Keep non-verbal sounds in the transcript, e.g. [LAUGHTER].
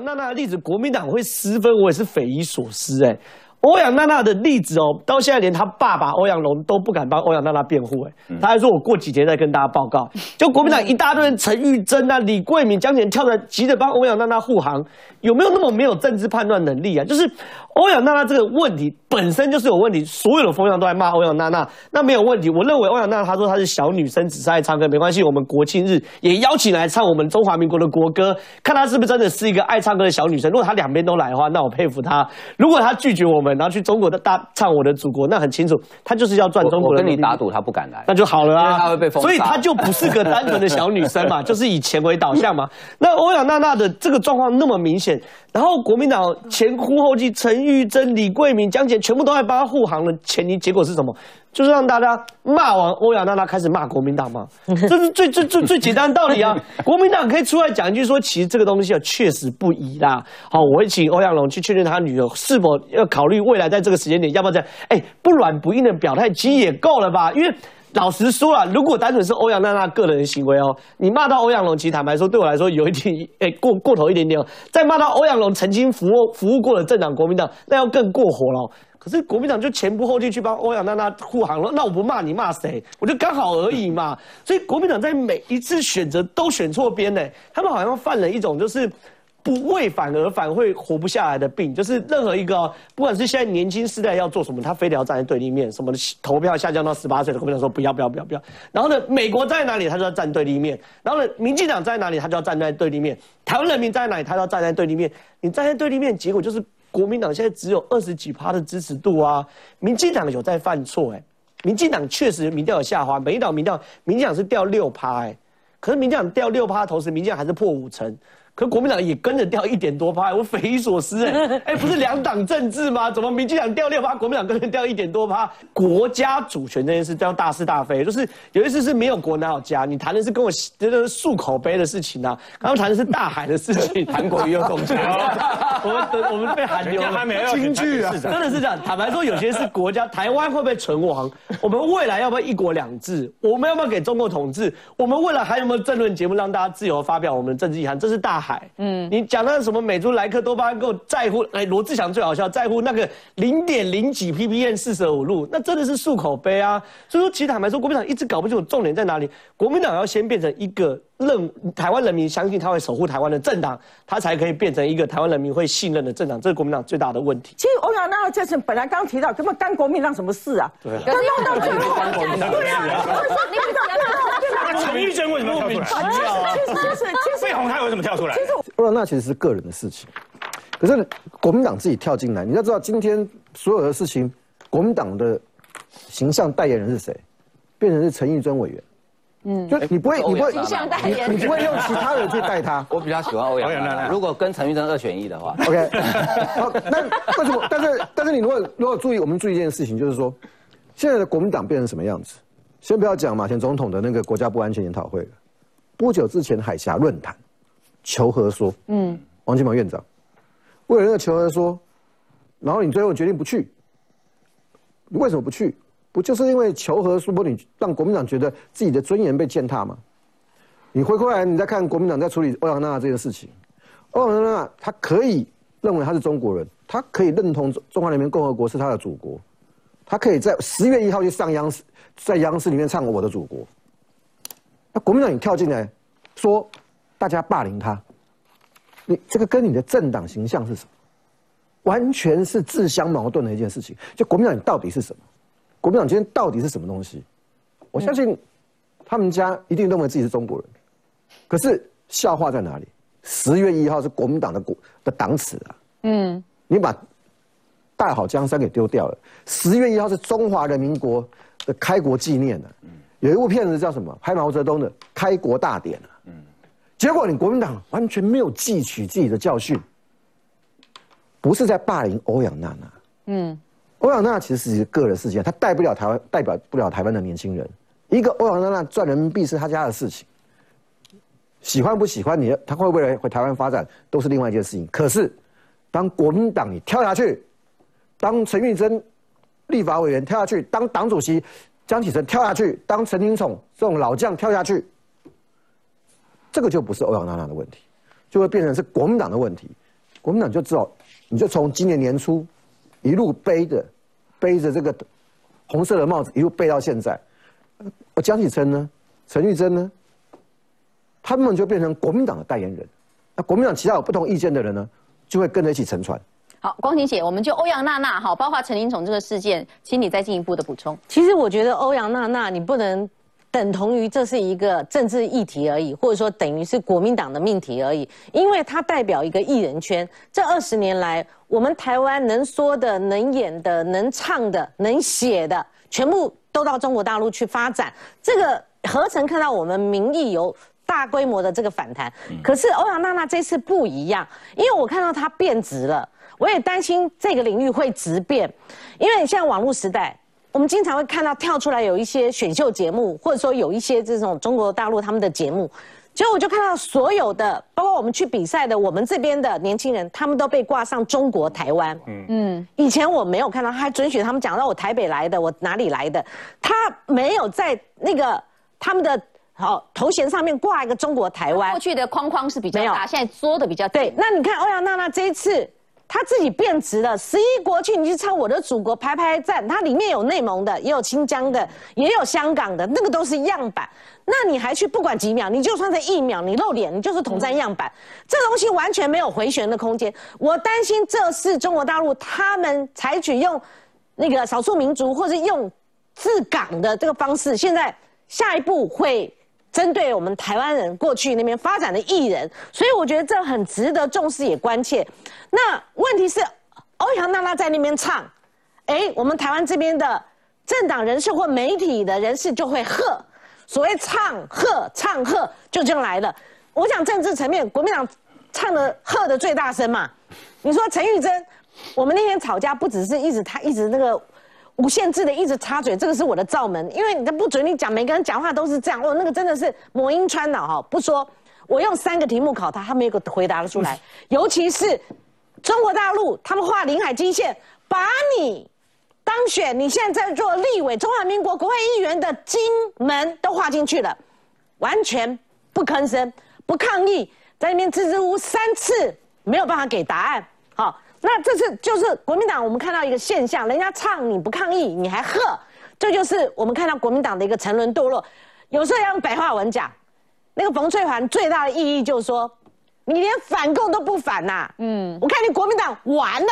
娜娜的例子，国民党会失分，我也是匪夷所思哎。欧阳娜娜的例子哦，到现在连他爸爸欧阳龙都不敢帮欧阳娜娜辩护，哎，他还说我过几天再跟大家报告。就国民党一大堆人，陈玉珍啊、李桂敏、江前跳出来急着帮欧阳娜娜护航，有没有那么没有政治判断能力啊？就是欧阳娜娜这个问题本身就是有问题，所有的风向都在骂欧阳娜娜，那没有问题。我认为欧阳娜娜她说她是小女生，只是爱唱歌，没关系。我们国庆日也邀请来唱我们中华民国的国歌，看她是不是真的是一个爱唱歌的小女生。如果她两边都来的话，那我佩服她。如果她拒绝我们，然后去中国的大唱我的祖国，那很清楚，他就是要赚中国。我跟你打赌，他不敢来，那就好了啊。他会被封所以他就不是个单纯的小女生嘛，[LAUGHS] 就是以钱为导向嘛。那欧阳娜娜的这个状况那么明显，然后国民党前呼后继，陈玉珍、李桂敏、江姐全部都在帮他护航的前提，结果是什么？就是让大家骂完欧阳娜娜，开始骂国民党嘛。[LAUGHS] 这是最最最最简单的道理啊！国民党可以出来讲一句说，其实这个东西啊确实不宜啦。好，我会请欧阳龙去确认他女儿是否要考虑未来在这个时间点要不要这样。哎，不软不硬的表态其实也够了吧？因为老实说啊，如果单纯是欧阳娜娜个人的行为哦，你骂到欧阳龙，其实坦白说，对我来说有一点哎过过头一点点。再骂到欧阳龙曾经服务服务过的政党国民党，那要更过火了。是国民党就前仆后继去帮欧阳娜娜护航了，那我不骂你骂谁？我就刚好而已嘛。所以国民党在每一次选择都选错边呢，他们好像犯了一种就是不为反而反会活不下来的病，就是任何一个不管是现在年轻世代要做什么，他非得要站在对立面，什么投票下降到十八岁的国民党说不要不要不要不要。然后呢，美国在哪里他就要站对立面，然后呢，民进党在哪里他就要站在对立面，台湾人民在哪里他要站在对立面。你站在对立面，结果就是。国民党现在只有二十几趴的支持度啊，民进党有在犯错哎，民进党确实民调有下滑，美岛民调民进党是掉六趴哎，可是民进党掉六趴的同时，民进党还是破五成。可国民党也跟着掉一点多趴，我匪夷所思哎 [LAUGHS] 哎，不是两党政治吗？怎么民进党掉六趴，国民党跟着掉一点多趴？国家主权这件事叫大是大非，就是有一次是没有国哪有家，你谈的是跟我这个漱口杯的事情啊，刚刚谈的是大海的事情，[LAUGHS] 谈国也有贡献，[LAUGHS] 我们我们被韩流京剧啊，真的是这样。坦白说，有些是国家，台湾会不会存亡？我们未来要不要一国两制？我们要不要给中国统治？我们未来还有没有政论节目让大家自由发表我们的政治意涵？这是大。海，嗯，你讲那什么美猪莱克多巴胺，给我在乎，哎，罗志祥最好笑，在乎那个零点零几 ppm 四舍五入，那真的是漱口杯啊。所以说，其实坦白说，国民党一直搞不清楚重点在哪里。国民党要先变成一个认台湾人民相信他会守护台湾的政党，他才可以变成一个台湾人民会信任的政党。这是国民党最大的问题。其实欧阳娜娜这次本来刚提到，根本干国民党什么事啊？对，他弄到最后，对啊，[LAUGHS] 你不那陈玉珍为什么跳出来？其实就是 [LAUGHS] 费鸿泰为什么跳出来？欧阳娜其实是个人的事情，可是国民党自己跳进来，你要知道今天所有的事情，国民党的形象代言人是谁？变成是陈玉珍委员。嗯，就你不会，你不会，形象代言，你不会用其他人去带他。[LAUGHS] 我比较喜欢欧阳娜娜。如果跟陈玉珍二选一的话，OK。好，那为什么？但是但是你如果如果注意，我们注意一件事情，就是说，现在的国民党变成什么样子？先不要讲马前总统的那个国家不安全研讨会了，不久之前海峡论坛。求和说，嗯，王金鹏院长为了那个求和说，然后你最后决定不去，你为什么不去？不就是因为求和说不你让国民党觉得自己的尊严被践踏吗？你回过来，你再看国民党在处理欧阳娜娜这件事情，欧阳娜娜她可以认为她是中国人，她可以认同中华人民共和国是她的祖国，她可以在十月一号就上央视，在央视里面唱我的祖国。那国民党你跳进来说。大家霸凌他，你这个跟你的政党形象是什么？完全是自相矛盾的一件事情。就国民党，你到底是什么？国民党今天到底是什么东西？我相信他们家一定认为自己是中国人。可是笑话在哪里？十月一号是国民党的国的党耻啊。嗯。你把大好江山给丢掉了。十月一号是中华人民国的开国纪念呢。有一部片子叫什么？拍毛泽东的《开国大典》啊。结果你国民党完全没有汲取自己的教训，不是在霸凌欧阳娜娜。嗯，欧阳娜娜其实是一个个人事件，她代不了台湾，代表不了台湾的年轻人。一个欧阳娜娜赚人民币是她家的事情，喜欢不喜欢你，她会不会回台湾发展都是另外一件事情。可是，当国民党你跳下去，当陈玉珍立法委员跳下去，当党主席江启臣跳下去，当陈廷宠这种老将跳下去。这个就不是欧阳娜娜的问题，就会变成是国民党的问题。国民党就知道，你就从今年年初一路背着背着这个红色的帽子，一路背到现在。我江启臣呢，陈玉珍呢，他们就变成国民党的代言人。那国民党其他有不同意见的人呢，就会跟着一起沉船。好，光庭姐，我们就欧阳娜娜哈，包括陈林宠这个事件，请你再进一步的补充。其实我觉得欧阳娜娜，你不能等同于这是一个政治议题而已，或者说等于是国民党的命题而已，因为它代表一个艺人圈。这二十年来，我们台湾能说的、能演的、能唱的、能写的，全部都到中国大陆去发展。这个何曾看到我们民意有大规模的这个反弹？可是欧阳娜娜这次不一样，因为我看到她变直了。我也担心这个领域会直变，因为像网络时代，我们经常会看到跳出来有一些选秀节目，或者说有一些这种中国大陆他们的节目，结果我就看到所有的，包括我们去比赛的，我们这边的年轻人，他们都被挂上中国台湾。嗯嗯，以前我没有看到，他还准许他们讲到我台北来的，我哪里来的，他没有在那个他们的好头衔上面挂一个中国台湾。过去的框框是比较大，现在缩的比较对。那你看欧阳娜娜这一次。他自己变直了，十一国庆你去唱我的祖国排排站，它里面有内蒙的，也有新疆的，也有香港的，那个都是样板。那你还去不管几秒，你就算在一秒，你露脸，你就是统战样板，这东西完全没有回旋的空间。我担心这是中国大陆他们采取用那个少数民族或者用治港的这个方式，现在下一步会。针对我们台湾人过去那边发展的艺人，所以我觉得这很值得重视也关切。那问题是，欧阳娜娜在那边唱，哎，我们台湾这边的政党人士或媒体的人士就会喝，所谓唱喝唱喝就这样来了。我讲政治层面，国民党唱的喝的最大声嘛。你说陈玉珍，我们那天吵架不只是一直他一直那个。无限制的一直插嘴，这个是我的罩门，因为你不准你讲，每个人讲话都是这样。哦，那个真的是魔音穿脑哈，不说，我用三个题目考他，他没有回答得出来。[LAUGHS] 尤其是中国大陆，他们画临海基线，把你当选，你现在在做立委，中华民国国会议员的金门都画进去了，完全不吭声，不抗议，在那边支支吾吾三次，没有办法给答案。好。那这次就是国民党，我们看到一个现象，人家唱你不抗议，你还喝，这就是我们看到国民党的一个沉沦堕落。有时候要用白话文讲，那个冯翠环最大的意义就是说，你连反共都不反呐，嗯，我看你国民党完了。